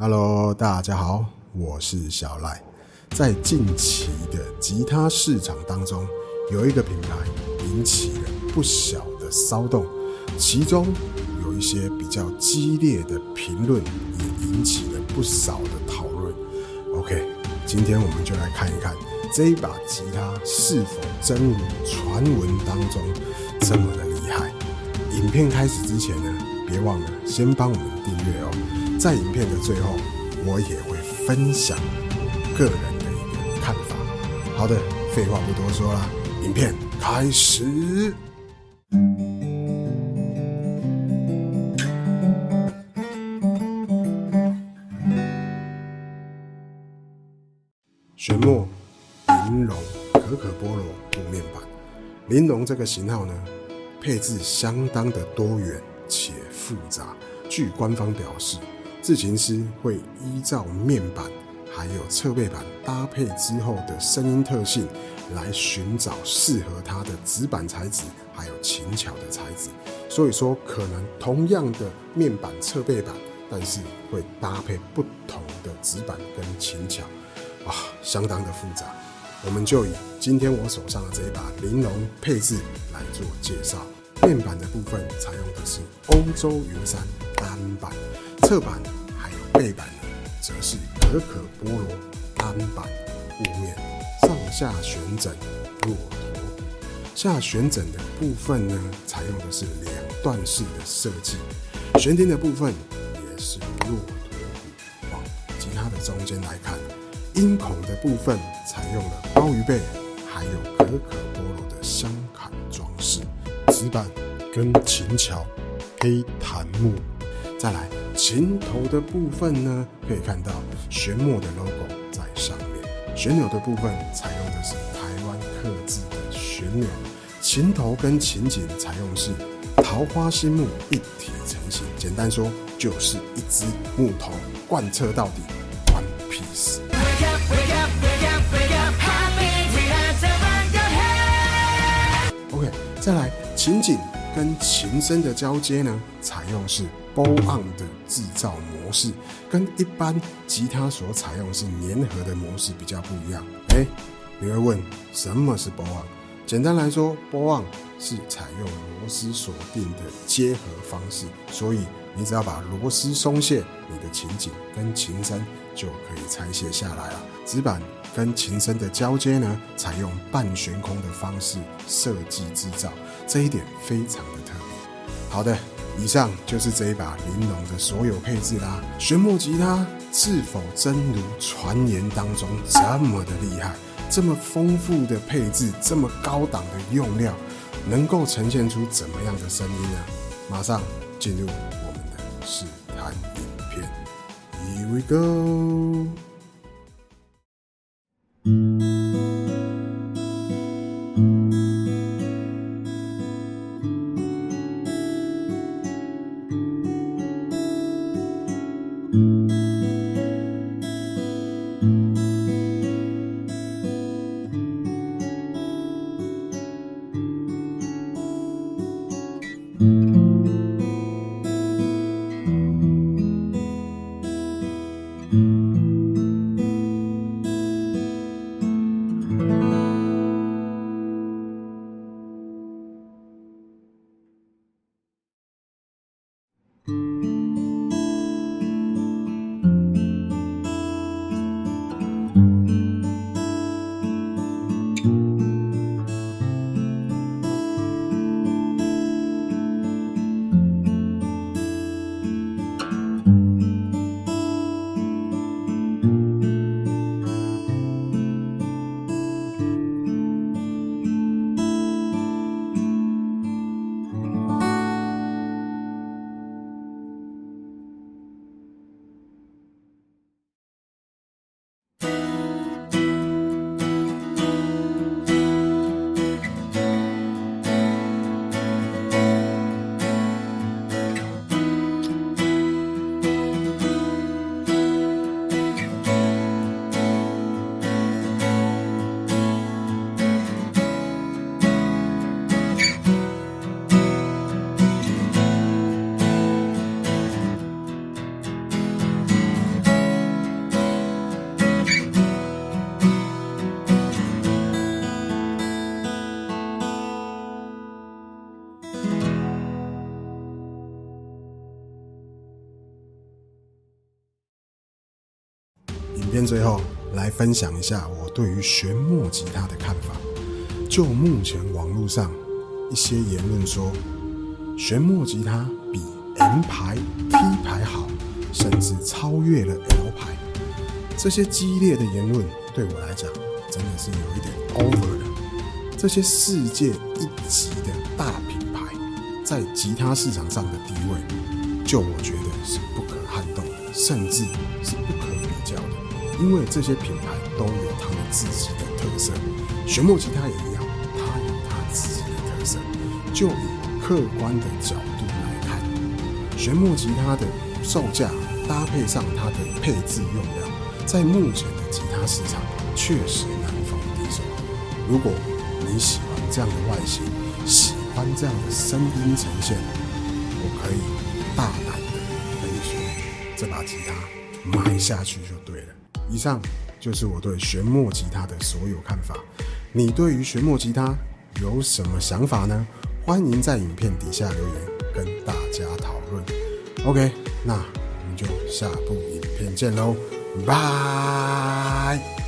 Hello，大家好，我是小赖。在近期的吉他市场当中，有一个品牌引起了不小的骚动，其中有一些比较激烈的评论，也引起了不少的讨论。OK，今天我们就来看一看这一把吉他是否真如传闻当中这么的厉害。影片开始之前呢，别忘了先帮我们订阅哦。在影片的最后，我也会分享个人的一个看法。好的，废话不多说啦，影片开始。玄墨玲珑可可波罗雾面板，玲珑这个型号呢，配置相当的多元且复杂。据官方表示。制琴师会依照面板还有侧背板搭配之后的声音特性，来寻找适合它的指板材质，还有琴桥的材质。所以说，可能同样的面板侧背板，但是会搭配不同的指板跟琴桥，啊，相当的复杂。我们就以今天我手上的这一把玲珑配置来做介绍。面板的部分采用的是欧洲云杉单板，侧板还有。背板呢，则是可可波罗单板雾面，上下旋枕骆驼。下旋枕的部分呢，采用的是两段式的设计，悬停的部分也是骆驼骨。往吉他的中间来看，音孔的部分采用了鲍鱼背，还有可可波罗的镶坎装饰。指板跟琴桥黑檀木。再来琴头的部分呢，可以看到旋墨的 logo 在上面。旋钮的部分采用的是台湾刻字的旋钮。琴头跟琴颈采用是桃花心木一体成型，简单说就是一支木头贯彻到底，one piece。OK，再来琴颈。跟琴身的交接呢，采用是 on 的制造模式，跟一般吉他所采用是粘合的模式比较不一样。哎，你会问什么是 bo on？简单来说 bo on 是采用螺丝锁定的结合方式，所以你只要把螺丝松懈，你的琴颈跟琴身就可以拆卸下来了。指板跟琴身的交接呢，采用半悬空的方式设计制造。这一点非常的特别。好的，以上就是这一把玲珑的所有配置啦。旋木吉他是否真如传言当中这么的厉害？这么丰富的配置，这么高档的用料，能够呈现出怎么样的声音呢？马上进入我们的试弹影片。Here we go。影片最后来分享一下我对于弦墨吉他的看法。就目前网络上一些言论说，弦墨吉他比 M 牌、P 牌好，甚至超越了 L 牌。这些激烈的言论对我来讲真的是有一点 over 了。这些世界一级的大品牌在吉他市场上的地位，就我觉得是不可撼动的，甚至是不可比较的。因为这些品牌都有他们自己的特色，弦墨吉他也一样，它有它自己的特色。就以客观的角度来看，弦墨吉他的售价搭配上它的配置用料，在目前的吉他市场确实难逢敌手。如果你喜欢这样的外形，喜欢这样的声音呈现，我可以大胆的跟你说，这把吉他买下去就对了。以上就是我对玄墨吉他的所有看法。你对于玄墨吉他有什么想法呢？欢迎在影片底下留言跟大家讨论。OK，那我们就下部影片见喽，拜。